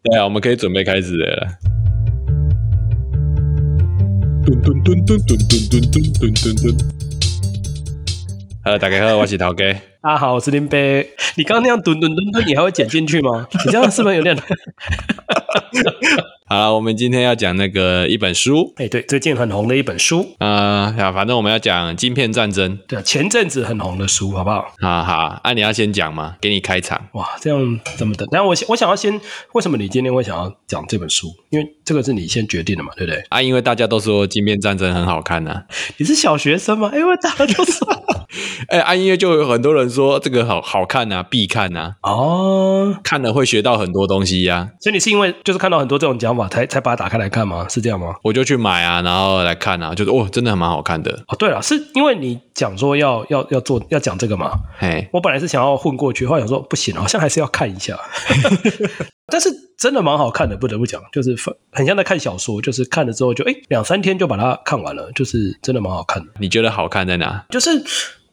对啊，我们可以准备开始了。噔噔噔噔噔噔噔噔噔噔。Hello，大家好，我是陶哥。大家好，我是林北。你刚刚那样蹲蹲蹲蹲，你还会剪进去吗？你这样是不是有点？好了，我们今天要讲那个一本书，哎，对，最近很红的一本书，啊、呃，反正我们要讲晶片战争，对，前阵子很红的书，好不好？好好，那、啊、你要先讲吗？给你开场。哇，这样怎么等？那我我想要先，为什么你今天会想要讲这本书？因为这个是你先决定的嘛，对不对？啊，因为大家都说晶片战争很好看呐、啊。你是小学生吗？因为大家都说，哎，啊，因为就有很多人说这个好好看啊，必看啊。哦，看了会学到很多东西呀、啊。所以你是因为就是看到很多这种讲法，才才把它打开。来看吗？是这样吗？我就去买啊，然后来看啊，就是哦，真的还蛮好看的哦。对了，是因为你讲说要要要做要讲这个嘛？嘿，我本来是想要混过去，后来想说不行，好像还是要看一下。但是真的蛮好看的，不得不讲，就是很像在看小说，就是看了之后就哎两三天就把它看完了，就是真的蛮好看的。你觉得好看在哪？就是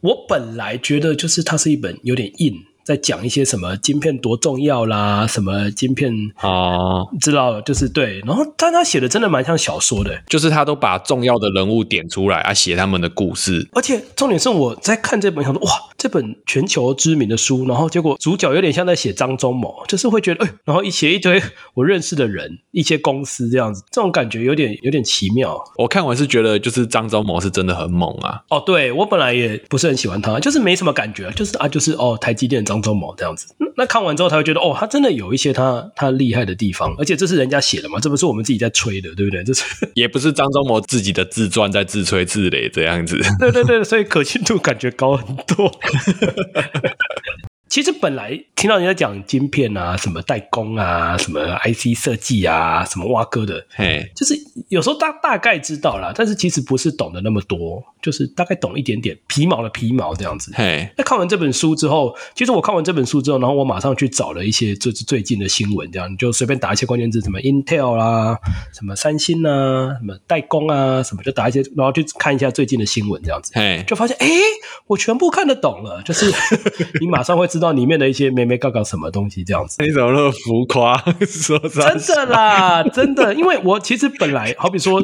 我本来觉得就是它是一本有点硬。在讲一些什么晶片多重要啦，什么晶片啊，知道就是对。然后，但他写的真的蛮像小说的，就是他都把重要的人物点出来啊，写他们的故事。而且重点是我在看这本，想说哇，这本全球知名的书，然后结果主角有点像在写张忠谋，就是会觉得哎，然后一写一堆 我认识的人，一些公司这样子，这种感觉有点有点奇妙。我看完是觉得，就是张忠谋是真的很猛啊。哦，对，我本来也不是很喜欢他，就是没什么感觉，就是啊，就是哦，台积电张忠谋这样子。那看完之后他会觉得，哦，他真的有一些他他厉害的地方，而且这是人家写的嘛，这不是我们自己在吹的，对不对？这是 也不是张忠谋自己的自传在自吹自擂这样子。对对对，所以可信度感觉高很多。其实本来听到人家讲晶片啊，什么代工啊，什么 IC 设计啊，什么挖哥的，嘿，就是有时候大大概知道啦，但是其实不是懂得那么多，就是大概懂一点点皮毛的皮毛这样子。嘿，那看完这本书之后，其实我看完这本书之后，然后我马上去找了一些就是最近的新闻，这样你就随便打一些关键字，什么 Intel 啦，什么三星啊，什么代工啊，什么就打一些，然后去看一下最近的新闻这样子，嘿，就发现哎，我全部看得懂了，就是 你马上会知道。里面的一些眉眉搞搞什么东西这样子？你怎么那么浮夸？说真的啦，真的，因为我其实本来好比说，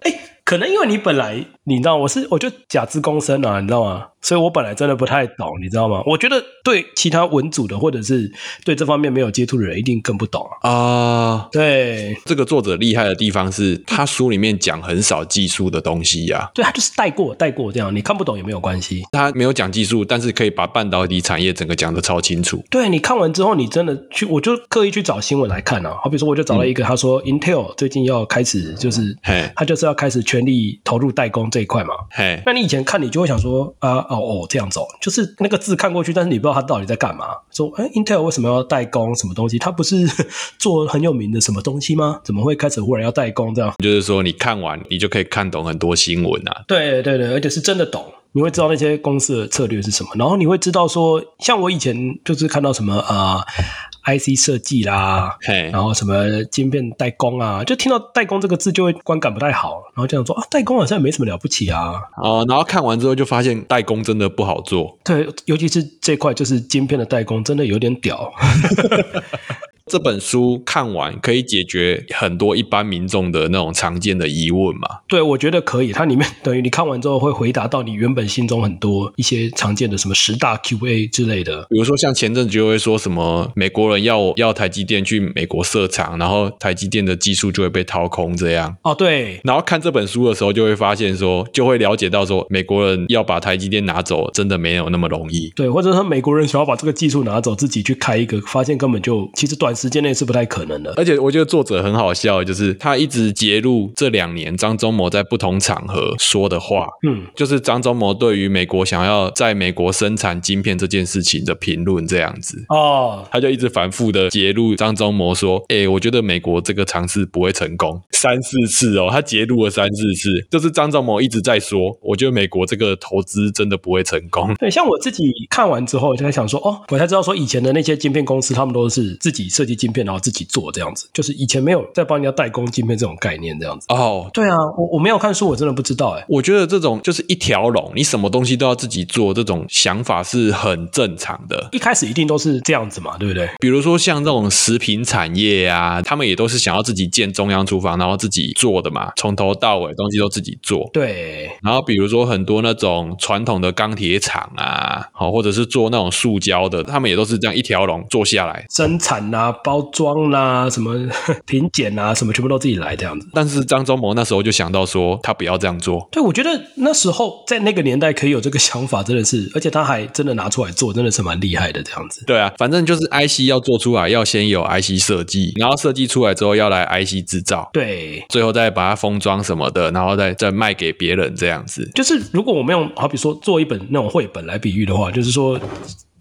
哎、欸，可能因为你本来你知道我是我就假资公生啊，你知道吗？所以我本来真的不太懂，你知道吗？我觉得对其他文组的或者是对这方面没有接触的人，一定更不懂啊。啊，对，这个作者厉害的地方是他书里面讲很少技术的东西呀、啊。对，他就是带过带过这样，你看不懂也没有关系。他没有讲技术，但是可以把半导体产业整个讲得超清楚。对，你看完之后，你真的去，我就刻意去找新闻来看啊。好比说，我就找到一个，他说 Intel 最近要开始，就是，嘿，他就是要开始全力投入代工这一块嘛。嘿，那你以前看，你就会想说啊。哦哦，这样走，就是那个字看过去，但是你不知道他到底在干嘛。说，哎，Intel 为什么要代工什么东西？他不是 做很有名的什么东西吗？怎么会开始忽然要代工这样？就是说，你看完你就可以看懂很多新闻啊。对对对，而且是真的懂，你会知道那些公司的策略是什么，然后你会知道说，像我以前就是看到什么啊。呃 IC 设计啦，嘿，然后什么晶片代工啊，就听到代工这个字就会观感不太好，然后这样说啊，代工好像也没什么了不起啊，哦，然后看完之后就发现代工真的不好做，对，尤其是这块就是晶片的代工真的有点屌。这本书看完可以解决很多一般民众的那种常见的疑问嘛？对，我觉得可以。它里面 等于你看完之后会回答到你原本心中很多一些常见的什么十大 QA 之类的。比如说像前阵子就会说什么美国人要要台积电去美国设厂，然后台积电的技术就会被掏空这样。哦，对。然后看这本书的时候就会发现说，就会了解到说美国人要把台积电拿走真的没有那么容易。对，或者说美国人想要把这个技术拿走，自己去开一个，发现根本就其实短。时间内是不太可能的，而且我觉得作者很好笑，就是他一直揭露这两年张忠谋在不同场合说的话，嗯，就是张忠谋对于美国想要在美国生产晶片这件事情的评论这样子。哦，他就一直反复的揭露张忠谋说，哎、欸，我觉得美国这个尝试不会成功，三四次哦，他揭露了三四次，就是张忠谋一直在说，我觉得美国这个投资真的不会成功。对，像我自己看完之后就在想说，哦，我才知道说以前的那些晶片公司，他们都是自己设。设计晶片，然后自己做这样子。就是以前没有在帮人家代工晶片这种概念这样子。哦，对啊，我我没有看书，我真的不知道哎。我觉得这种就是一条龙，你什么东西都要自己做，这种想法是很正常的。一开始一定都是这样子嘛，对不对？比如说像这种食品产业啊，他们也都是想要自己建中央厨房，然后自己做的嘛，从头到尾东西都自己做。对。然后比如说很多那种传统的钢铁厂啊，好，或者是做那种塑胶的，他们也都是这样一条龙做下来，生产啊、包装啊、什么 品检啊、什么全部都自己来这样子。但是张忠谋那时候就想到说，他不要这样做。对，我觉得那时候在那个年代可以有这个想法，真的是，而且他还真的拿出来做，真的是蛮厉害的这样子。对啊，反正就是 IC 要做出来，要先有 IC 设计，然后设计出来之后要来 IC 制造，对，最后再把它封装什么的，然后再再卖给别人这样子。就是如果我们用好比说做一本那种绘本来比喻的话，就是说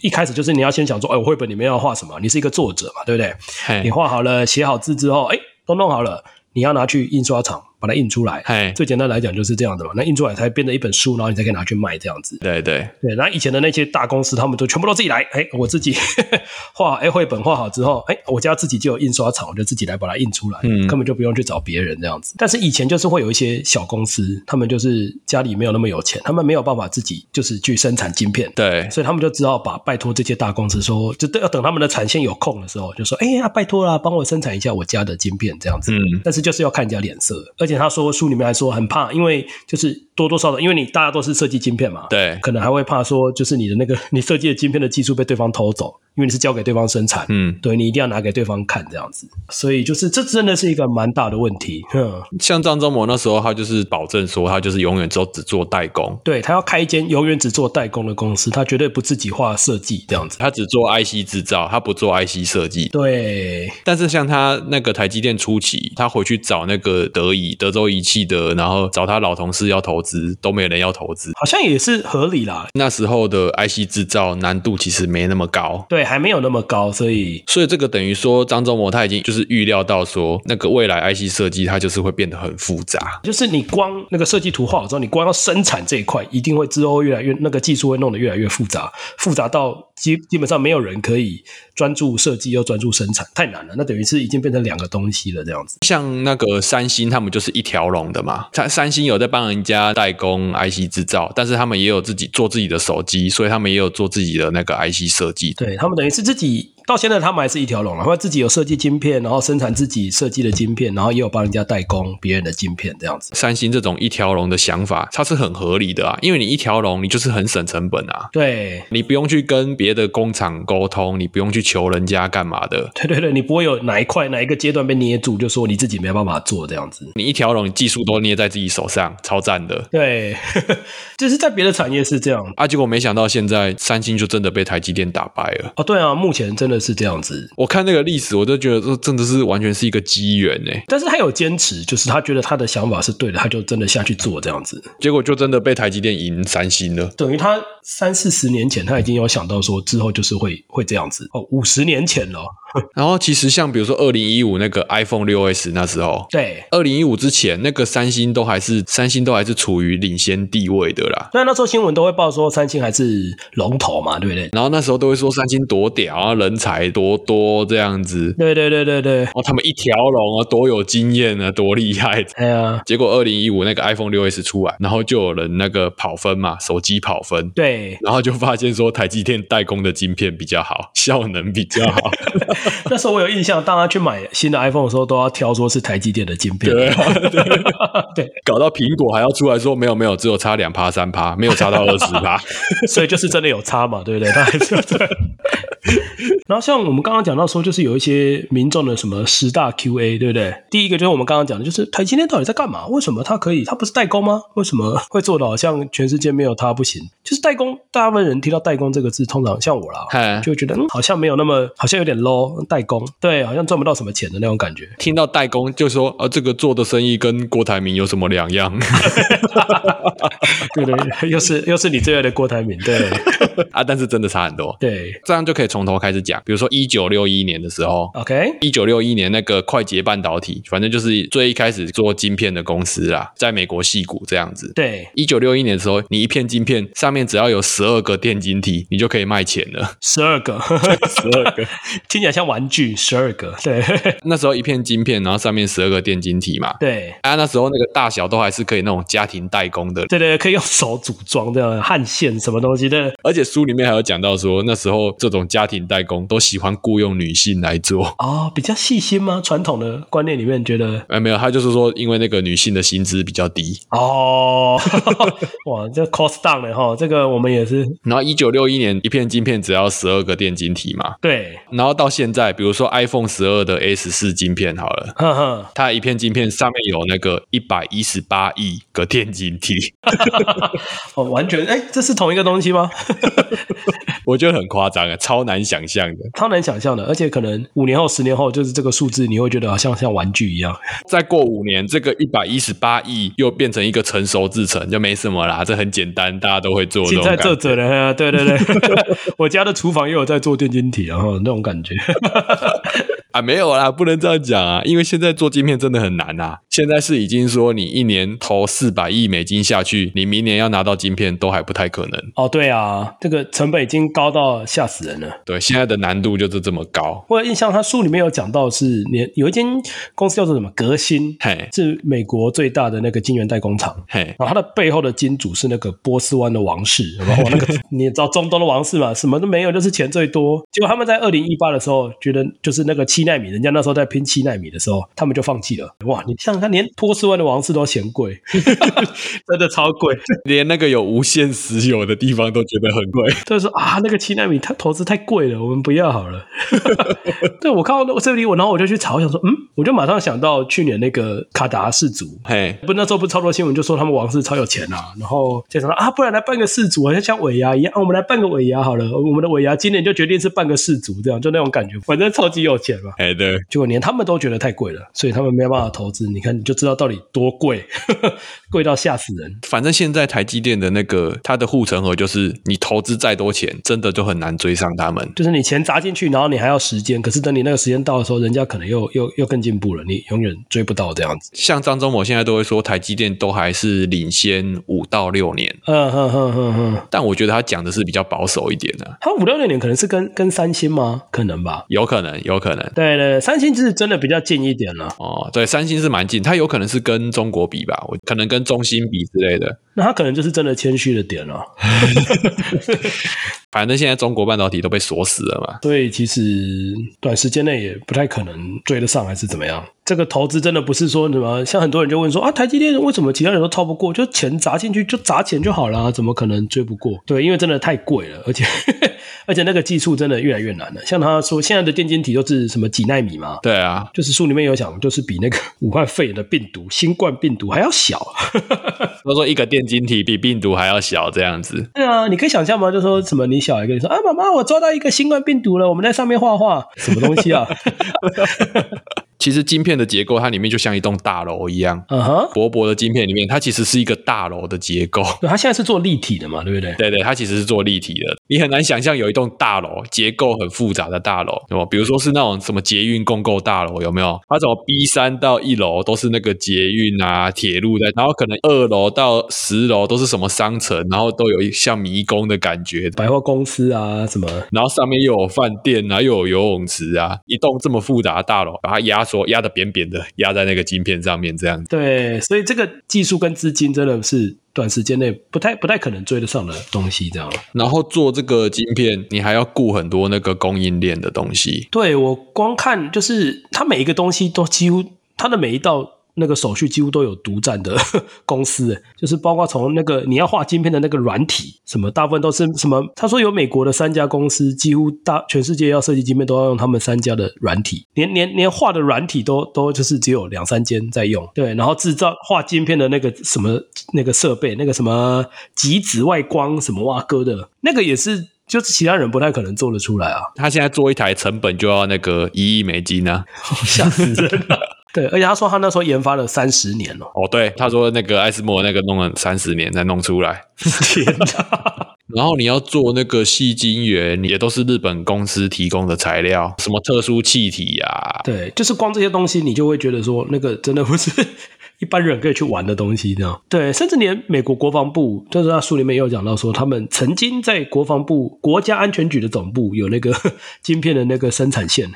一开始就是你要先想说，哎，我绘本里面要画什么？你是一个作者嘛，对不对？你画好了，写好字之后，哎，都弄好了，你要拿去印刷厂。把它印出来，哎最简单来讲就是这样的嘛。那印出来才变成一本书，然后你才可以拿去卖这样子。对对对。然后以前的那些大公司，他们都全部都自己来。哎，我自己 画，哎，绘本画好之后，哎，我家自己就有印刷厂，我就自己来把它印出来，嗯，根本就不用去找别人这样子。但是以前就是会有一些小公司，他们就是家里没有那么有钱，他们没有办法自己就是去生产晶片，对，所以他们就只好把拜托这些大公司说，就要等他们的产线有空的时候，就说，哎呀，拜托啦，帮我生产一下我家的晶片这样子。嗯，但是就是要看人家脸色，而且他说书里面。还说很怕，因为就是多多少少，因为你大家都是设计晶片嘛，对，可能还会怕说，就是你的那个 你设计的晶片的技术被对方偷走。因为你是交给对方生产，嗯，对，你一定要拿给对方看这样子，所以就是这真的是一个蛮大的问题。哼，像张忠谋那时候，他就是保证说，他就是永远都只做代工，对，他要开一间永远只做代工的公司，他绝对不自己画设计这样子，他只做 IC 制造，他不做 IC 设计。对，但是像他那个台积电初期，他回去找那个德仪、德州仪器的，然后找他老同事要投资，都没有人要投资，好像也是合理啦。那时候的 IC 制造难度其实没那么高，对，还没有那么高。所以，所以这个等于说，张忠谋他已经就是预料到说，那个未来 IC 设计它就是会变得很复杂。就是你光那个设计图画好之后，你光要生产这一块，一定会之后越来越那个技术会弄得越来越复杂，复杂到基基本上没有人可以专注设计又专注生产，太难了。那等于是已经变成两个东西了，这样子。像那个三星，他们就是一条龙的嘛。他三星有在帮人家代工 IC 制造，但是他们也有自己做自己的手机，所以他们也有做自己的那个 IC 设计。对，他们等于是自己。到现在他们还是一条龙了，他们自己有设计晶片，然后生产自己设计的晶片，然后也有帮人家代工别人的晶片这样子。三星这种一条龙的想法，它是很合理的啊，因为你一条龙，你就是很省成本啊。对，你不用去跟别的工厂沟通，你不用去求人家干嘛的。对对对，你不会有哪一块哪一个阶段被捏住，就说你自己没办法做这样子。你一条龙，你技术都捏在自己手上，超赞的。对，就是在别的产业是这样啊，结果没想到现在三星就真的被台积电打败了。哦，对啊，目前真的是这样子。我看那个历史，我都觉得这真的是完全是一个机缘哎。但是他有坚持，就是他觉得他的想法是对的，他就真的下去做这样子。结果就真的被台积电赢三星了。等于他三四十年前他已经有想到说之后就是会会这样子哦，五十年前了。然后其实像比如说二零一五那个 iPhone 六 S 那时候，对，二零一五之前那个三星都还是三星都还是处于领先地位的啦。那，那时候新闻都会报说三星还是龙头嘛，对不对？然后那时候都会说三星多屌啊，人才多多这样子。对对对对对。哦，他们一条龙啊，多有经验啊，多厉害。哎呀。结果二零一五那个 iPhone 六 S 出来，然后就有人那个跑分嘛，手机跑分。对。然后就发现说台积电代工的晶片比较好，效能比较好。那时候我有印。象大家去买新的 iPhone 的时候，都要挑说是台积电的晶片。对，对，搞到苹果还要出来说没有没有，只有差两趴三趴，没有差到二十趴，所以就是真的有差嘛，对不对？他还是对。然后像我们刚刚讲到说，就是有一些民众的什么十大 QA，对不对？第一个就是我们刚刚讲的，就是台积电到底在干嘛？为什么它可以？它不是代工吗？为什么会做到好像全世界没有它不行？就是代工，大部分人听到代工这个字，通常像我啦，就会觉得嗯，好像没有那么，好像有点 low。代工，对，好像赚不到什么钱的那种感觉。听到代工就说，啊，这个做的生意跟郭台铭有什么两样？对对，又是又是你最爱的郭台铭，对。啊，但是真的差很多。对，这样就可以从头开始讲。比如说一九六一年的时候，OK，一九六一年那个快捷半导体，反正就是最一开始做晶片的公司啦，在美国戏谷这样子。对，一九六一年的时候，你一片晶片上面只要有十二个电晶体，你就可以卖钱了。十二个，十二个，听起来像玩具。十二个，对，那时候一片晶片，然后上面十二个电晶体嘛。对，啊，那时候那个大小都还是可以那种家庭代工的。对对，可以用手组装这样焊线什么东西的。而且书里面还有讲到说，那时候这种家庭代工都喜欢雇佣女性来做。哦，比较细心吗？传统的观念里面觉得，哎，没有，他就是说，因为那个女性的薪资比较低。哦，哇，这 cost down 了哈，这个我们也是。然后一九六一年一片晶片只要十二个电晶体嘛。对。然后到现在，比如说 iPhone 十二的 A 十四晶片好了，呵呵，它一片晶片上面有那个一百一十八亿个电晶体。哦，完全哎，这是同一个东西吗？我觉得很夸张啊，超难想象的，超难想象的，而且可能五年后、十年后，就是这个数字，你会觉得好像像玩具一样。再过五年，这个一百一十八亿又变成一个成熟制成，就没什么啦，这很简单，大家都会做。现在做着呢，对对对，我家的厨房也有在做电晶体，然后那种感觉。啊，没有啦，不能这样讲啊，因为现在做晶片真的很难啊。现在是已经说你一年投四百亿美金下去，你明年要拿到晶片都还不太可能。哦，对啊，这个成本已经高到吓死人了。对，现在的难度就是这么高。我有印象，他书里面有讲到是，你有一间公司叫做什么革新，嘿，是美国最大的那个晶圆代工厂，嘿，然后它的背后的金主是那个波斯湾的王室，然后 那个你也知道中东的王室嘛，什么都没有，就是钱最多。结果他们在二零一八的时候，觉得就是那个七纳米，人家那时候在拼七纳米的时候，他们就放弃了。哇，你像他连波斯湾的王室都嫌贵，真的超贵，连那个有无限石油的地方都觉得很贵。就是说啊，那个七纳米他投资太贵了，我们不要好了。对，我看到那这里，我然后我就去查，我想说，嗯，我就马上想到去年那个卡达氏族，嘿，不，那时候不是超多新闻就说他们王室超有钱啊，然后就想说啊，不然来办个氏族啊，像尾牙一样，啊，我们来办个尾牙好了，我们的尾牙今年就决定是办个氏族，这样就那种感觉，反正超级有钱嘛。哎，对，结果连他们都觉得太贵了，所以他们没有办法投资。你看，你就知道到底多贵，贵到吓死人。反正现在台积电的那个它的护城河就是，你投资再多钱，真的就很难追上他们。就是你钱砸进去，然后你还要时间，可是等你那个时间到的时候，人家可能又又又更进步了，你永远追不到这样子。像张忠谋现在都会说，台积电都还是领先五到六年。嗯哼哼哼哼。但我觉得他讲的是比较保守一点的。他五六六年可能是跟跟三星吗？可能吧。有可能，有可能。对对对，三星是真的比较近一点了。哦，对，三星是蛮近，他有可能是跟中国比吧，我可能跟中心比之类的。那他可能就是真的谦虚的点了。反正现在中国半导体都被锁死了嘛，所以其实短时间内也不太可能追得上，还是怎么样？这个投资真的不是说什么，像很多人就问说啊，台积电为什么其他人都超不过？就钱砸进去就砸钱就好了，怎么可能追不过？对，因为真的太贵了，而且而且那个技术真的越来越难了。像他说现在的电晶体都是什么几纳米嘛？对啊，就是书里面有讲，就是比那个武汉肺炎的病毒、新冠病毒还要小。他说一个电晶体比病毒还要小，这样子。对啊，你可以想象吗？就说什么你小孩跟你说啊，妈妈，我抓到一个新冠病毒了，我们在上面画画，什么东西啊？其实晶片的结构，它里面就像一栋大楼一样。嗯哼，薄薄的晶片里面，它其实是一个大楼的结构。对，它现在是做立体的嘛，对不对？对对，它其实是做立体的。你很难想象有一栋大楼结构很复杂的大楼，对吧？比如说是那种什么捷运共构大楼，有没有？它从 B 三到一楼都是那个捷运啊、铁路的，然后可能二楼到十楼都是什么商城，然后都有一像迷宫的感觉，百货公司啊什么，然后上面又有饭店啊，又有游泳池啊，一栋这么复杂的大楼，把它压。说压的扁扁的，压在那个晶片上面，这样子。对，所以这个技术跟资金真的是短时间内不太不太可能追得上的东西，这样。然后做这个晶片，你还要顾很多那个供应链的东西。对，我光看就是它每一个东西都几乎它的每一道。那个手续几乎都有独占的 公司，就是包括从那个你要画晶片的那个软体，什么大部分都是什么？他说有美国的三家公司，几乎大全世界要设计晶片都要用他们三家的软体，连连连画的软体都都就是只有两三间在用。对，然后制造画晶片的那个什么那个设备，那个什么极紫外光什么挖哥的，那个也是就是其他人不太可能做得出来啊。他现在做一台成本就要那个一亿美金啊，吓死人了。对，而且他说他那时候研发了三十年哦。哦，对，他说那个艾斯莫那个弄了三十年才弄出来。天哪！然后你要做那个细晶圆，也都是日本公司提供的材料，什么特殊气体呀、啊？对，就是光这些东西，你就会觉得说，那个真的不是 一般人可以去玩的东西，这样。对，甚至连美国国防部，就是他书里面也有讲到说，他们曾经在国防部国家安全局的总部有那个 晶片的那个生产线。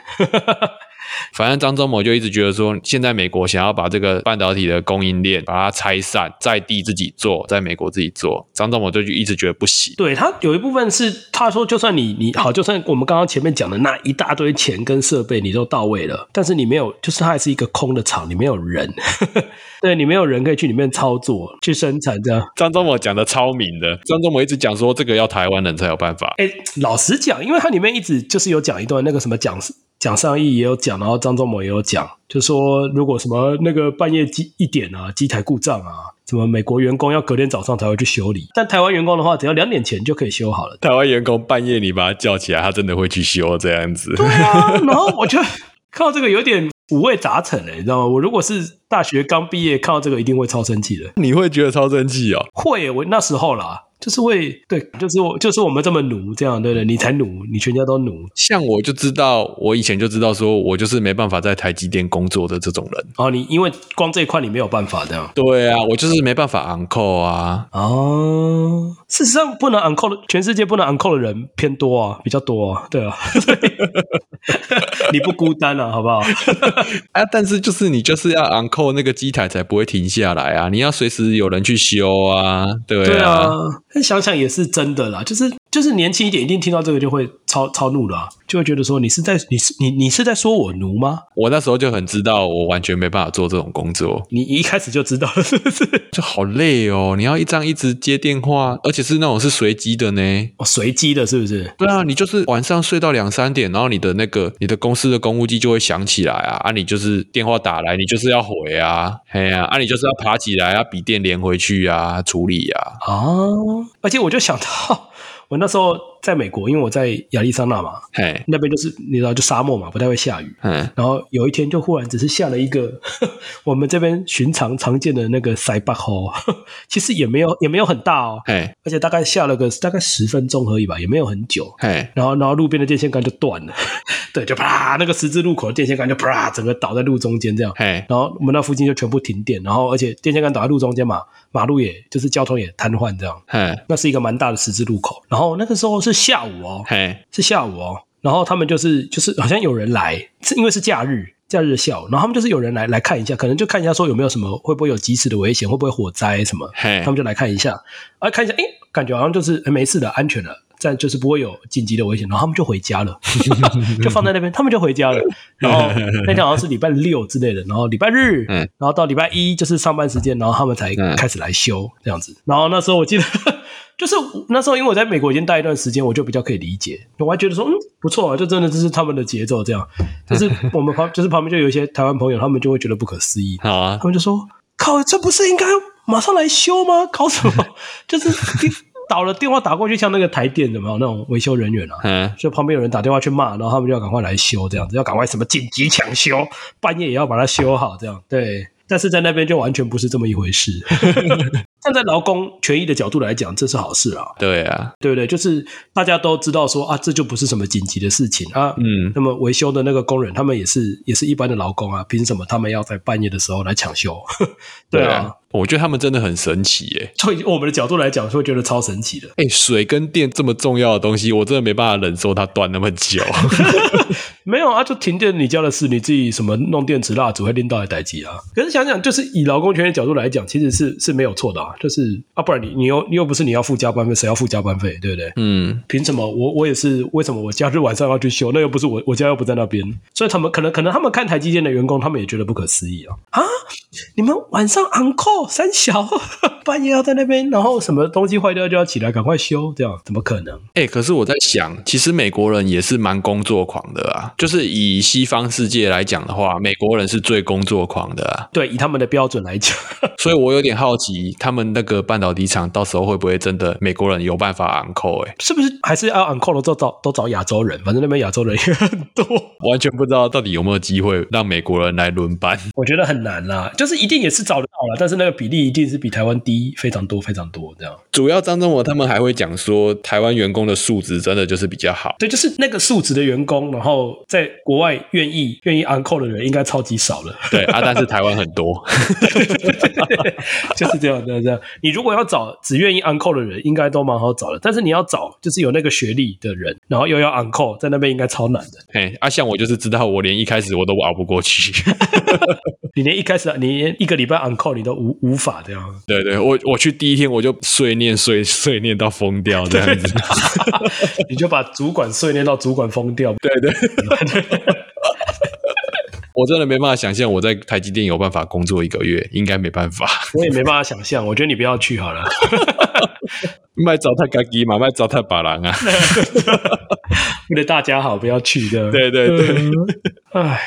反正张忠谋就一直觉得说，现在美国想要把这个半导体的供应链把它拆散，在地自己做，在美国自己做，张忠谋就一直觉得不行。对，他有一部分是他说，就算你你好，就算我们刚刚前面讲的那一大堆钱跟设备你都到位了，但是你没有，就是它还是一个空的厂，你没有人，对，你没有人可以去里面操作去生产这样。张忠谋讲的超明的，张忠谋一直讲说这个要台湾人才有办法。哎，老实讲，因为它里面一直就是有讲一段那个什么讲。蒋尚义也有讲，然后张忠谋也有讲，就说如果什么那个半夜机一点啊，机台故障啊，什么美国员工要隔天早上才会去修理，但台湾员工的话，只要两点前就可以修好了。台湾员工半夜你把他叫起来，他真的会去修这样子。对啊，然后我就看到这个有点五味杂陈诶，你知道吗？我如果是大学刚毕业，看到这个一定会超生气的。你会觉得超生气哦？会，我那时候啦。就是会对，就是我，就是我们这么奴这样，对不对？你才努，你全家都努。像我就知道，我以前就知道，说我就是没办法在台积电工作的这种人。哦，你因为光这一块你没有办法这样。对啊，我就是没办法 on call 啊。哦，事实上不能 on call 的，全世界不能 on call 的人偏多啊，比较多啊。对啊，你不孤单啊，好不好？啊，但是就是你就是要 on call 那个机台才不会停下来啊，你要随时有人去修啊。对啊。对啊但想想也是真的啦，就是就是年轻一点，一定听到这个就会超超怒了啊，就会觉得说你是在你是你你是在说我奴吗？我那时候就很知道，我完全没办法做这种工作。你一开始就知道了 是不是？就好累哦，你要一这样一直接电话，而且是那种是随机的呢。哦，随机的，是不是？对啊，你就是晚上睡到两三点，然后你的那个你的公司的公务机就会响起来啊，啊，你就是电话打来，你就是要回啊，嘿呀，啊，你就是要爬起来啊，笔电连回去啊，处理啊。哦，而且我就想到，我那时候。在美国，因为我在亚利桑那嘛，嘿。那边就是你知道，就沙漠嘛，不太会下雨。嗯，然后有一天就忽然只是下了一个 我们这边寻常常见的那个塞巴吼，其实也没有也没有很大哦，嘿。而且大概下了个大概十分钟而已吧，也没有很久。嘿。然后然后路边的电线杆就断了，对，就啪那个十字路口的电线杆就啪整个倒在路中间这样。嘿。然后我们那附近就全部停电，然后而且电线杆倒在路中间嘛，马路也就是交通也瘫痪这样。嘿。那是一个蛮大的十字路口，然后那个时候是下午哦。嘿是下午哦，然后他们就是就是好像有人来，是因为是假日，假日的下午，然后他们就是有人来来看一下，可能就看一下说有没有什么会不会有即时的危险，会不会火灾什么，嘿他们就来看一下，啊看一下，哎，感觉好像就是没事的，安全的，但就是不会有紧急的危险，然后他们就回家了，就放在那边，他们就回家了，然后那天好像是礼拜六之类的，然后礼拜日，嗯，然后到礼拜一就是上班时间，然后他们才开始来修这样子，然后那时候我记得。就是那时候，因为我在美国已经待一段时间，我就比较可以理解。我还觉得说，嗯，不错啊，就真的这是他们的节奏这样。就是我们旁，就是旁边就有一些台湾朋友，他们就会觉得不可思议。好啊，他们就说：“靠，这不是应该马上来修吗？搞什么？就是倒了电话打过去，像那个台电有没有那种维修人员啊？嗯，就旁边有人打电话去骂，然后他们就要赶快来修，这样子要赶快什么紧急抢修，半夜也要把它修好，这样对。但是在那边就完全不是这么一回事。站在劳工权益的角度来讲，这是好事啊。对啊，对不对？就是大家都知道说啊，这就不是什么紧急的事情啊。嗯，那么维修的那个工人，他们也是也是一般的劳工啊，凭什么他们要在半夜的时候来抢修？对啊。对啊我觉得他们真的很神奇耶！从我们的角度来讲，会觉得超神奇的。哎，水跟电这么重要的东西，我真的没办法忍受它断那么久。没有啊，就停电你家的事，你自己什么弄电池蜡烛会拎到来待机啊。可是想想，就是以劳工权益角度来讲，其实是是没有错的啊。就是啊，不然你你又你又不是你要付加班费，谁要付加班费？对不对？嗯，凭什么我我也是？为什么我假日晚上要去修？那又不是我我家又不在那边，所以他们可能可能他们看台积电的员工，他们也觉得不可思议啊啊！你们晚上 on 三小 半夜要在那边，然后什么东西坏掉就要起来赶快修，这样怎么可能？哎、欸，可是我在想，其实美国人也是蛮工作狂的啊。就是以西方世界来讲的话，美国人是最工作狂的啊。对，以他们的标准来讲，所以我有点好奇，他们那个半导体厂到时候会不会真的美国人有办法 on call？哎，是不是还是要 on call 的时候找都找亚洲人？反正那边亚洲人也很多，完全不知道到底有没有机会让美国人来轮班。我觉得很难啦，就是一定也是找得到了，但是那个比例一定是比台湾低非常多非常多这样。主要张忠谋他们还会讲说，台湾员工的素质真的就是比较好。对，就是那个素质的员工，然后在国外愿意愿意 uncle 的人应该超级少了。对啊，但是台湾很多，就是这样这样这样。你如果要找只愿意 uncle 的人，应该都蛮好找的。但是你要找就是有那个学历的人，然后又要 uncle，在那边应该超难的。嘿，啊，像我就是知道，我连一开始我都熬不过去。你连一开始，你连一个礼拜 on call 你都无无法这样。对对，我我去第一天我就碎念碎碎念到疯掉这样子，你就把主管碎念到主管疯掉。对 对。我真的没办法想象我在台积电有办法工作一个月，应该没办法。我也没办法想象，我觉得你不要去好了。卖糟蹋自己嘛，卖糟蹋把郎啊。为了大家好，不要去的。对对对。唉，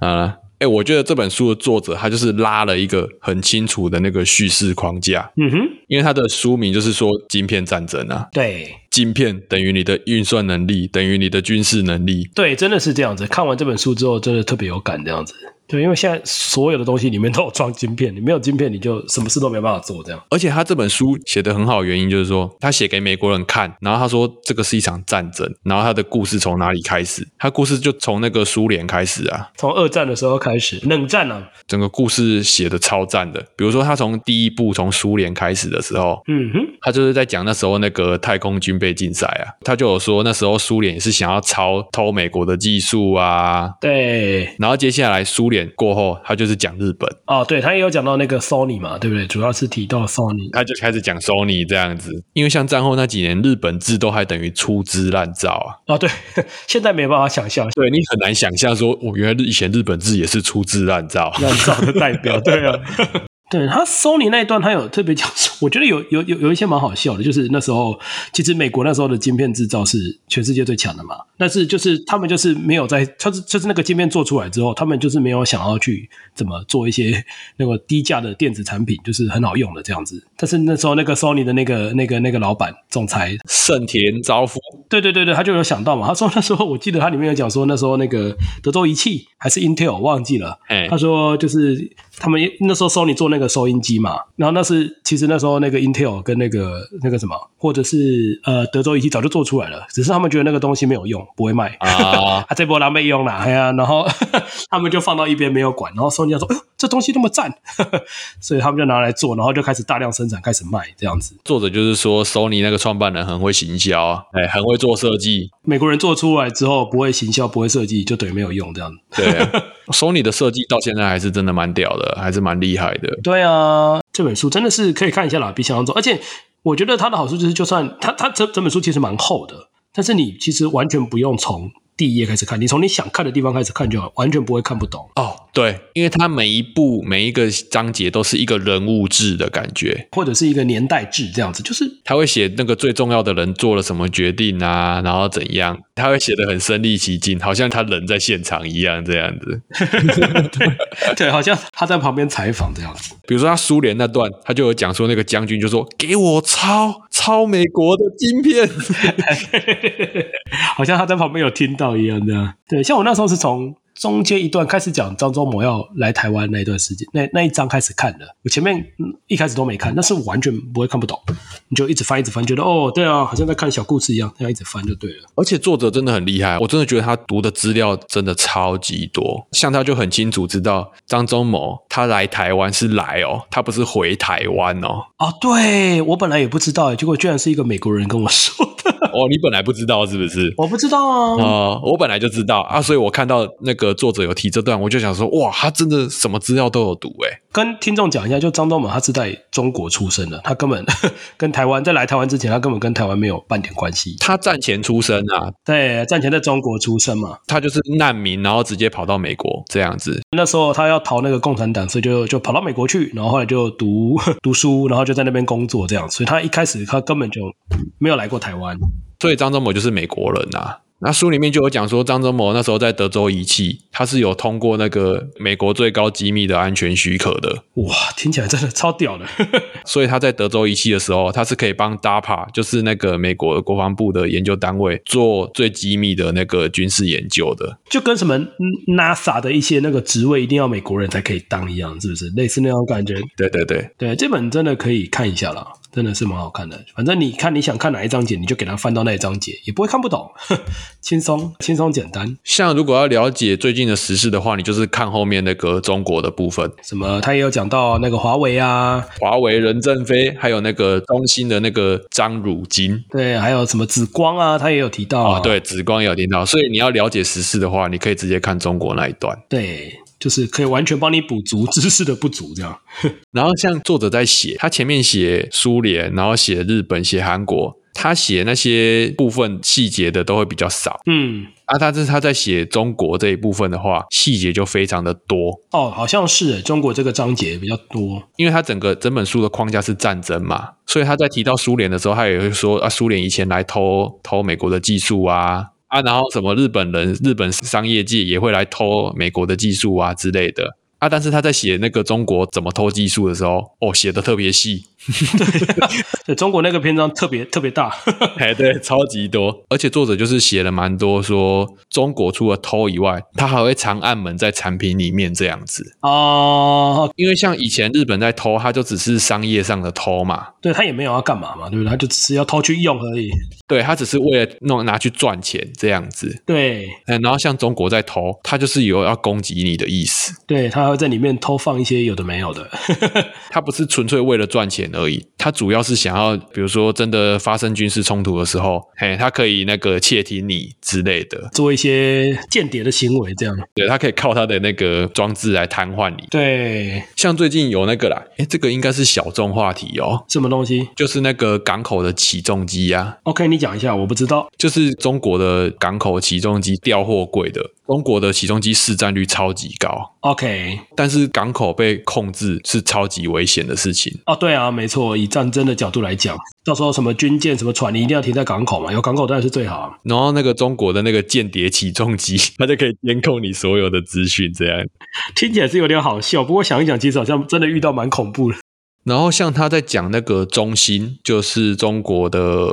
好了。哎，我觉得这本书的作者他就是拉了一个很清楚的那个叙事框架。嗯哼，因为他的书名就是说“晶片战争”啊。对，晶片等于你的运算能力，等于你的军事能力。对，真的是这样子。看完这本书之后，真的特别有感，这样子。对，因为现在所有的东西里面都有装晶片，你没有晶片，你就什么事都没办法做。这样，而且他这本书写得很好，原因就是说他写给美国人看，然后他说这个是一场战争，然后他的故事从哪里开始？他故事就从那个苏联开始啊，从二战的时候开始，冷战啊，整个故事写的超赞的。比如说他从第一部从苏联开始的时候，嗯哼，他就是在讲那时候那个太空军备竞赛啊，他就有说那时候苏联也是想要抄偷美国的技术啊，对，然后接下来苏联过后，他就就是讲日本哦，对，他也有讲到那个 Sony 嘛，对不对？主要是提到 Sony，他就开始讲 Sony 这样子，因为像战后那几年，日本字都还等于粗制滥造啊。哦，对，现在没办法想象，对，你很难想象说，我原来以前日本字也是粗制滥造，滥造的代表，对啊。对他 Sony 那一段，他有特别讲，我觉得有有有有一些蛮好笑的，就是那时候其实美国那时候的晶片制造是全世界最强的嘛，但是就是他们就是没有在，就是就是那个晶片做出来之后，他们就是没有想要去怎么做一些那个低价的电子产品，就是很好用的这样子。但是那时候那个 Sony 的那个那个那个老板总裁盛田昭夫，对对对对，他就有想到嘛，他说那时候我记得他里面有讲说那时候那个德州仪器还是 Intel 忘记了，哎，他说就是他们那时候 Sony 做那个。收音机嘛，然后那是其实那时候那个 Intel 跟那个那个什么，或者是呃德州仪器早就做出来了，只是他们觉得那个东西没有用，不会卖啊，啊这波狼没用了，哎呀，然后 他们就放到一边没有管，然后 Sony 说，哎呦，这东西那么赞，所以他们就拿来做，然后就开始大量生产，开始卖这样子。作者就是说，Sony 那个创办人很会行销啊，哎，很会做设计。美国人做出来之后不会行销，不会设计，就等于没有用这样子。对啊，Sony 的设计到现在还是真的蛮屌的，还是蛮厉害的。对啊，这本书真的是可以看一下啦，比想象中。而且我觉得它的好处就是，就算它它整整本书其实蛮厚的，但是你其实完全不用从。第一页开始看，你从你想看的地方开始看就好，完全不会看不懂哦。对，因为它每一部每一个章节都是一个人物志的感觉，或者是一个年代志这样子，就是他会写那个最重要的人做了什么决定啊，然后怎样，他会写的很身临其境，好像他人在现场一样这样子。对，对，好像他在旁边采访这样子。比如说他苏联那段，他就有讲说那个将军就说：“给我抄抄美国的晶片。” 好像他在旁边有听到。一样的，对，像我那时候是从中间一段开始讲张忠谋要来台湾那一段时间，那那一章开始看的。我前面一开始都没看，那是我完全不会看不懂，你就一直翻一直翻，觉得哦，对啊，好像在看小故事一样，这样一直翻就对了。而且作者真的很厉害，我真的觉得他读的资料真的超级多，像他就很清楚知道张忠谋他来台湾是来哦，他不是回台湾哦。哦，对，我本来也不知道，结果居然是一个美国人跟我说的。哦，你本来不知道是不是？我不知道啊。啊、呃，我本来就知道啊，所以我看到那个作者有提这段，我就想说，哇，他真的什么资料都有读诶。跟听众讲一下，就张忠谋他是在中国出生的，他根本 跟台湾在来台湾之前，他根本跟台湾没有半点关系。他战前出生啊，对，战前在中国出生嘛，他就是难民，然后直接跑到美国这样子。那时候他要逃那个共产党，所以就就跑到美国去，然后后来就读 读书，然后就在那边工作这样。所以他一开始他根本就没有来过台湾。所以张忠谋就是美国人呐、啊。那书里面就有讲说，张忠谋那时候在德州仪器，他是有通过那个美国最高机密的安全许可的。哇，听起来真的超屌的。所以他在德州仪器的时候，他是可以帮 DARPA，就是那个美国国防部的研究单位，做最机密的那个军事研究的。就跟什么 NASA 的一些那个职位一定要美国人才可以当一样，是不是？类似那种感觉。对对对对，这本真的可以看一下啦。真的是蛮好看的，反正你看你想看哪一章节，你就给他翻到那一章节，也不会看不懂，轻松轻松简单。像如果要了解最近的时事的话，你就是看后面那个中国的部分，什么他也有讲到那个华为啊，华为任正非，还有那个中兴的那个张汝京，对，还有什么紫光啊，他也有提到啊，哦、对，紫光也有提到，所以你要了解时事的话，你可以直接看中国那一段，对。就是可以完全帮你补足知识的不足，这样。然后像作者在写，他前面写苏联，然后写日本，写韩国，他写那些部分细节的都会比较少。嗯，啊，但是他在写中国这一部分的话，细节就非常的多。哦，好像是中国这个章节比较多，因为他整个整本书的框架是战争嘛，所以他在提到苏联的时候，他也会说啊，苏联以前来偷偷美国的技术啊。啊，然后什么日本人、日本商业界也会来偷美国的技术啊之类的。啊！但是他在写那个中国怎么偷技术的时候，哦，写的特别细。对，中国那个篇章特别特别大，哎，对，超级多。而且作者就是写了蛮多，说中国除了偷以外，他还会藏暗门在产品里面这样子。哦，因为像以前日本在偷，他就只是商业上的偷嘛。对，他也没有要干嘛嘛，对不对？他就只是要偷去用而已。对，他只是为了弄拿去赚钱这样子。对，然后像中国在偷，他就是有要攻击你的意思。对，他。会在里面偷放一些有的没有的，他不是纯粹为了赚钱而已，他主要是想要，比如说真的发生军事冲突的时候，嘿，他可以那个窃听你之类的，做一些间谍的行为，这样。对，他可以靠他的那个装置来瘫痪你。对，像最近有那个啦，诶，这个应该是小众话题哦。什么东西？就是那个港口的起重机啊。OK，你讲一下，我不知道。就是中国的港口起重机调货柜的。中国的起重机市占率超级高，OK，但是港口被控制是超级危险的事情。哦，对啊，没错，以战争的角度来讲，到时候什么军舰、什么船，你一定要停在港口嘛，有港口当然是最好啊。然后那个中国的那个间谍起重机，它就可以监控你所有的资讯，这样听起来是有点好笑，不过想一想，其实好像真的遇到蛮恐怖的。然后像他在讲那个中芯，就是中国的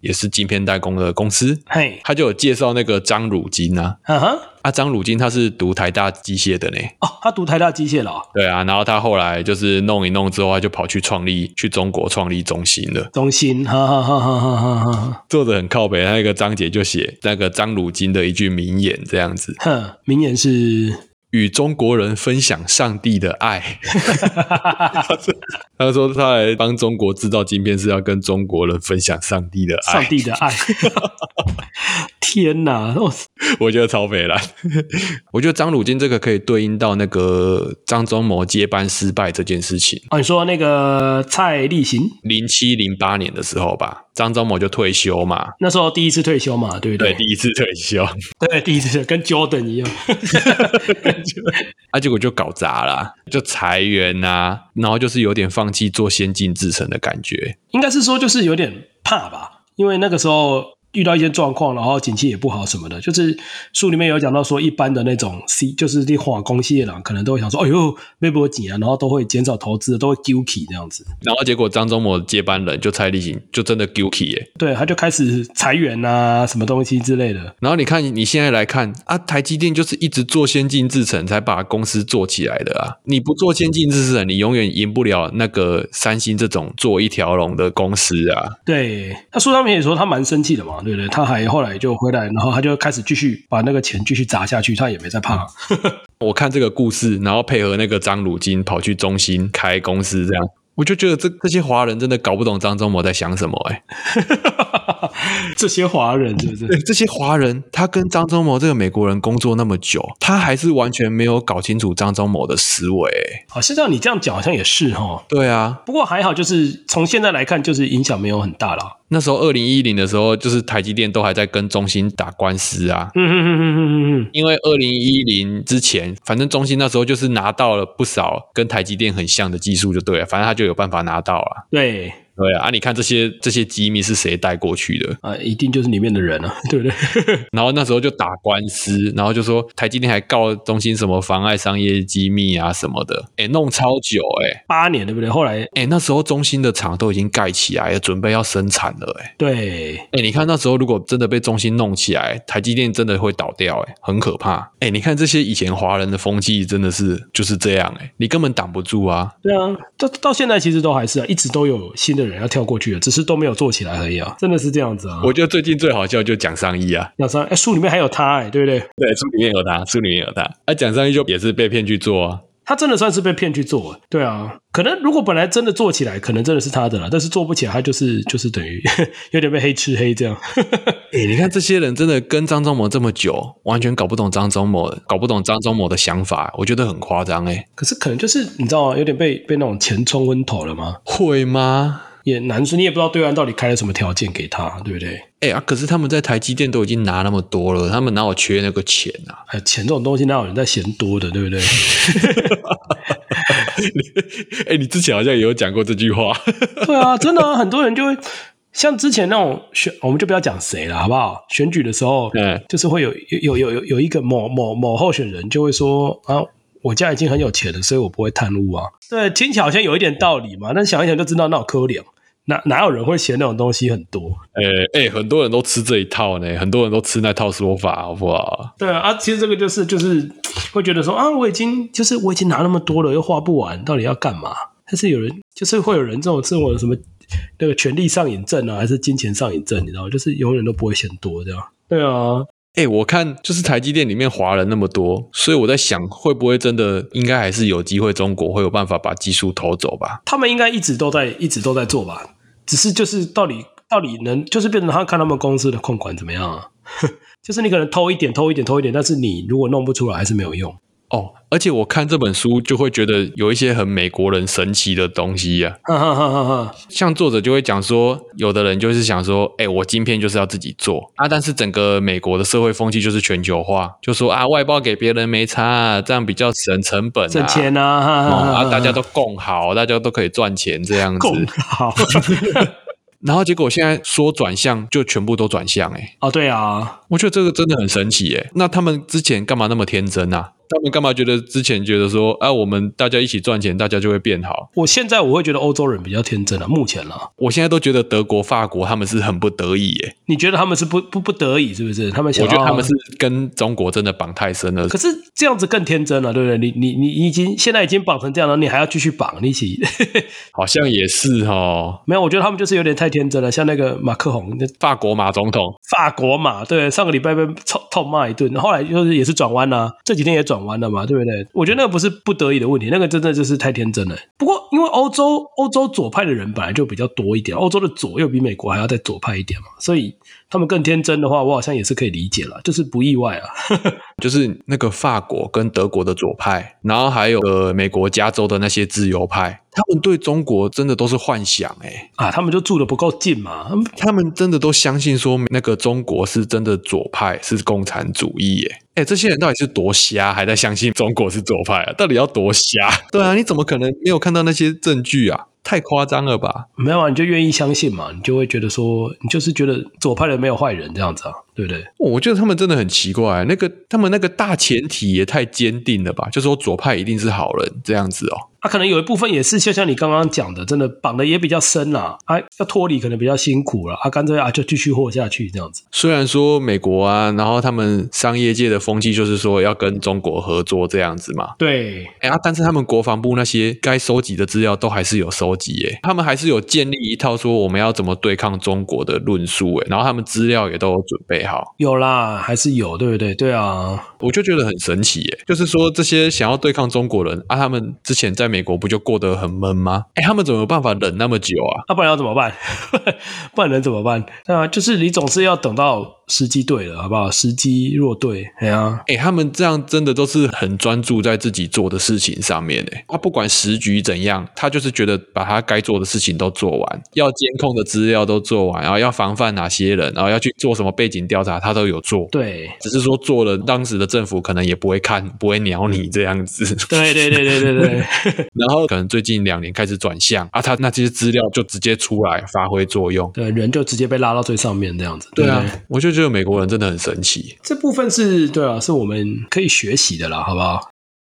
也是晶片代工的公司，嘿，他就有介绍那个张汝京啊，啊哈，啊张汝京他是读台大机械的呢，哦，他读台大机械了，哦，对啊，然后他后来就是弄一弄之后，他就跑去创立去中国创立中芯了，中芯，哈哈哈哈哈哈，作者很靠北，他那个章节就写那个张汝京的一句名言这样子，哼，名言是。与中国人分享上帝的爱。他说他来帮中国制造晶片是要跟中国人分享上帝的爱。上帝的爱。天哪！我觉得超北烂。我觉得张汝京这个可以对应到那个张忠谋接班失败这件事情。哦，你说那个蔡立行，零七零八年的时候吧，张忠谋就退休嘛。那时候第一次退休嘛，对不对？对，第一次退休。对，第一次跟 Jordan 一样。啊，结果就搞砸了，就裁员啊，然后就是有点放弃做先进制程的感觉。应该是说，就是有点怕吧，因为那个时候。遇到一些状况，然后景气也不好什么的，就是书里面有讲到说，一般的那种 C，就是那化工系业啦，可能都会想说，哎呦，微波紧啊，然后都会减少投资，都会丢弃这样子。然后结果张忠谋接班人就蔡立行，就真的丢弃耶。对，他就开始裁员啊，什么东西之类的。然后你看你现在来看啊，台积电就是一直做先进制程，才把公司做起来的啊。你不做先进制程，你永远赢不了那个三星这种做一条龙的公司啊。对，他书上面也说他蛮生气的嘛。对不对？他还后来就回来，然后他就开始继续把那个钱继续砸下去，他也没在怕。我看这个故事，然后配合那个张鲁金跑去中心开公司，这样。我就觉得这这些华人真的搞不懂张忠谋在想什么哎、欸，这些华人是不是？对，这些华人，他跟张忠谋这个美国人工作那么久，他还是完全没有搞清楚张忠谋的思维、欸。好，现在你这样讲好像也是哈。对啊，不过还好，就是从现在来看，就是影响没有很大啦。那时候二零一零的时候，就是台积电都还在跟中兴打官司啊。嗯哼哼哼哼哼哼。因为二零一零之前，反正中兴那时候就是拿到了不少跟台积电很像的技术，就对了。反正他就有办法拿到了。对。对啊，啊你看这些这些机密是谁带过去的啊？一定就是里面的人啊，对不对？然后那时候就打官司，然后就说台积电还告中芯什么妨碍商业机密啊什么的，哎，弄超久哎，八年对不对？后来哎，那时候中芯的厂都已经盖起来了，准备要生产了哎。对，哎，你看那时候如果真的被中芯弄起来，台积电真的会倒掉哎，很可怕哎。你看这些以前华人的风气真的是就是这样哎，你根本挡不住啊。对啊，到到现在其实都还是啊，一直都有新的人要跳过去了，只是都没有做起来而已啊，真的是这样子啊。我觉得最近最好笑就蒋尚义啊，蒋尚哎，书里面还有他哎，对不对？对，书里面有他，书里面有他。啊，蒋尚义就也是被骗去做啊。他真的算是被骗去做，对啊，可能如果本来真的做起来，可能真的是他的了，但是做不起来，他就是就是等于 有点被黑吃黑这样。哎、欸，你看这些人真的跟张忠谋这么久，完全搞不懂张忠谋，搞不懂张忠谋的想法，我觉得很夸张哎。可是可能就是你知道吗？有点被被那种钱冲昏头了吗？会吗？也难说，你也不知道对岸到底开了什么条件给他，对不对？哎、欸、啊，可是他们在台积电都已经拿那么多了，他们哪有缺那个钱啊？哎，钱这种东西哪有人在嫌多的，对不对？哎、欸，你之前好像也有讲过这句话。对啊，真的啊，很多人就会像之前那种选，我们就不要讲谁了，好不好？选举的时候，嗯，就是会有有有有有一个某某某候选人就会说啊。我家已经很有钱了，所以我不会贪污啊。对，听起来好像有一点道理嘛，但想一想就知道那有可怜，哪哪有人会嫌那种东西很多？哎哎、欸欸，很多人都吃这一套呢，很多人都吃那套说法，好不好？对啊，啊，其实这个就是就是会觉得说啊，我已经就是我已经拿那么多了，又花不完，到底要干嘛？但是有人就是会有人这种这种什么那个权力上瘾症啊，还是金钱上瘾症？你知道吗？就是永远都不会嫌多这样。对啊。哎、欸，我看就是台积电里面华人那么多，所以我在想，会不会真的应该还是有机会，中国会有办法把技术偷走吧？他们应该一直都在，一直都在做吧？只是就是到底到底能，就是变成他看他们公司的控管怎么样啊？就是你可能偷一点，偷一点，偷一点，但是你如果弄不出来，还是没有用。哦，而且我看这本书就会觉得有一些很美国人神奇的东西 呀、像作者就会讲说，有的人就是想说，哎，我晶片就是要自己做啊，但是整个美国的社会风气就是全球化，就说啊，外包给别人没差，这样比较省成本、啊，省钱啊，哈哈哈哈啊，大家都共好，大家都可以赚钱这样子。共好。然后结果现在说转向，就全部都转向哎、欸。哦，对啊，我觉得这个真的很神奇哎、欸。那他们之前干嘛那么天真啊？他们干嘛觉得之前觉得说，啊，我们大家一起赚钱，大家就会变好？我现在我会觉得欧洲人比较天真啊，目前啦，我现在都觉得德国、法国他们是很不得已耶。你觉得他们是不不不得已是不是？他们想我觉得他们是跟中国真的绑太深了。可是这样子更天真了，对不对？你你你已经现在已经绑成这样了，你还要继续绑你一起？好像也是哦。没有，我觉得他们就是有点太天真了，像那个马克宏，那法国马总统，法国马对，上个礼拜被臭痛骂一顿，后来就是也是转弯了，这几天也转转弯了嘛，对不对？我觉得那个不是不得已的问题，那个真的就是太天真了。不过，因为欧洲欧洲左派的人本来就比较多一点，欧洲的左右比美国还要再左派一点嘛，所以他们更天真的话，我好像也是可以理解了，就是不意外啊。就是那个法国跟德国的左派，然后还有呃美国加州的那些自由派，他们对中国真的都是幻想哎、欸、啊，他们就住的不够近嘛，他们真的都相信说那个中国是真的左派，是共产主义耶、欸。哎，这些人到底是多瞎，还在相信中国是左派啊？到底要多瞎？对啊，你怎么可能没有看到那些证据啊？太夸张了吧？没有啊，你就愿意相信嘛？你就会觉得说，你就是觉得左派人没有坏人这样子啊？对不对？我觉得他们真的很奇怪，那个他们那个大前提也太坚定了吧？就说左派一定是好人这样子哦。他、啊、可能有一部分也是，就像你刚刚讲的，真的绑的也比较深啦，啊，要脱离可能比较辛苦了，啊，干脆啊就继续活下去这样子。虽然说美国啊，然后他们商业界的风气就是说要跟中国合作这样子嘛。对，哎啊，但是他们国防部那些该收集的资料都还是有收集，哎，他们还是有建立一套说我们要怎么对抗中国的论述，哎，然后他们资料也都有准备好。有啦，还是有，对不对？对啊，我就觉得很神奇，哎，就是说这些想要对抗中国人啊，他们之前在美国不就过得很闷吗？哎，他们怎么有办法忍那么久啊？那、啊、不然要怎么办？不然能怎么办？对啊，就是你总是要等到时机对了，好不好？时机若对，哎呀，哎，他们这样真的都是很专注在自己做的事情上面，哎，他不管时局怎样，他就是觉得把他该做的事情都做完，要监控的资料都做完，然后要防范哪些人，然后要去做什么背景调查，他都有做。对，只是说做了，当时的政府可能也不会看，不会鸟你这样子。对对对对对对。然后可能最近两年开始转向啊，他那些资料就直接出来发挥作用，对，人就直接被拉到最上面这样子。对啊，对我就觉得美国人真的很神奇。这部分是对啊，是我们可以学习的啦，好不好？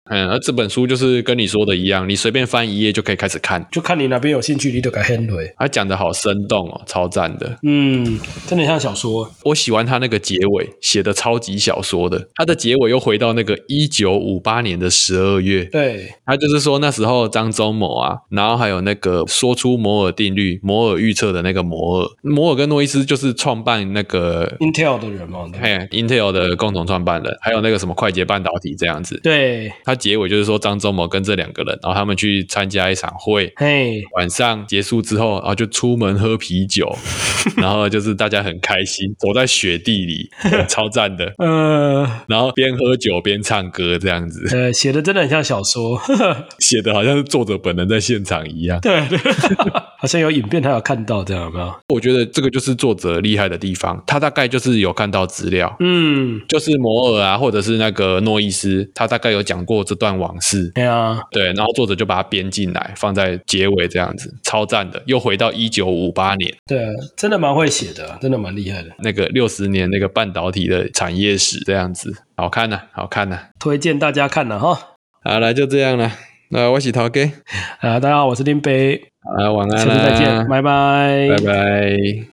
嗯，而这本书就是跟你说的一样，你随便翻一页就可以开始看，就看你哪边有兴趣，你就改 handle。他讲的好生动哦，超赞的。嗯，真的像小说。我喜欢他那个结尾写的超级小说的，他的结尾又回到那个一九五八年的十二月。对，他就是说那时候张忠谋啊，然后还有那个说出摩尔定律、摩尔预测的那个摩尔，摩尔跟诺伊斯就是创办那个 Intel 的人嘛，嘿，Intel 的共同创办人，还有那个什么快捷半导体这样子。对。他结尾就是说张忠谋跟这两个人，然后他们去参加一场会，嘿，晚上结束之后，然后就出门喝啤酒，然后就是大家很开心，走在雪地里，超赞的，呃，然后边喝酒边唱歌这样子，呃，写的真的很像小说，写的好像是作者本人在现场一样，对对，好像有影片他有看到这样有没有？我觉得这个就是作者厉害的地方，他大概就是有看到资料，嗯，就是摩尔啊，或者是那个诺伊斯，他大概有讲过。这段往事，对啊，对，然后作者就把它编进来，放在结尾这样子，超赞的，又回到一九五八年，对，真的蛮会写的，真的蛮厉害的。那个六十年那个半导体的产业史这样子，好看呢、啊，好看呢、啊，推荐大家看了哈。好了，就这样了，那我是陶哥，啊，大家好，我是林北，啊，晚安，下次再见，拜拜，拜拜。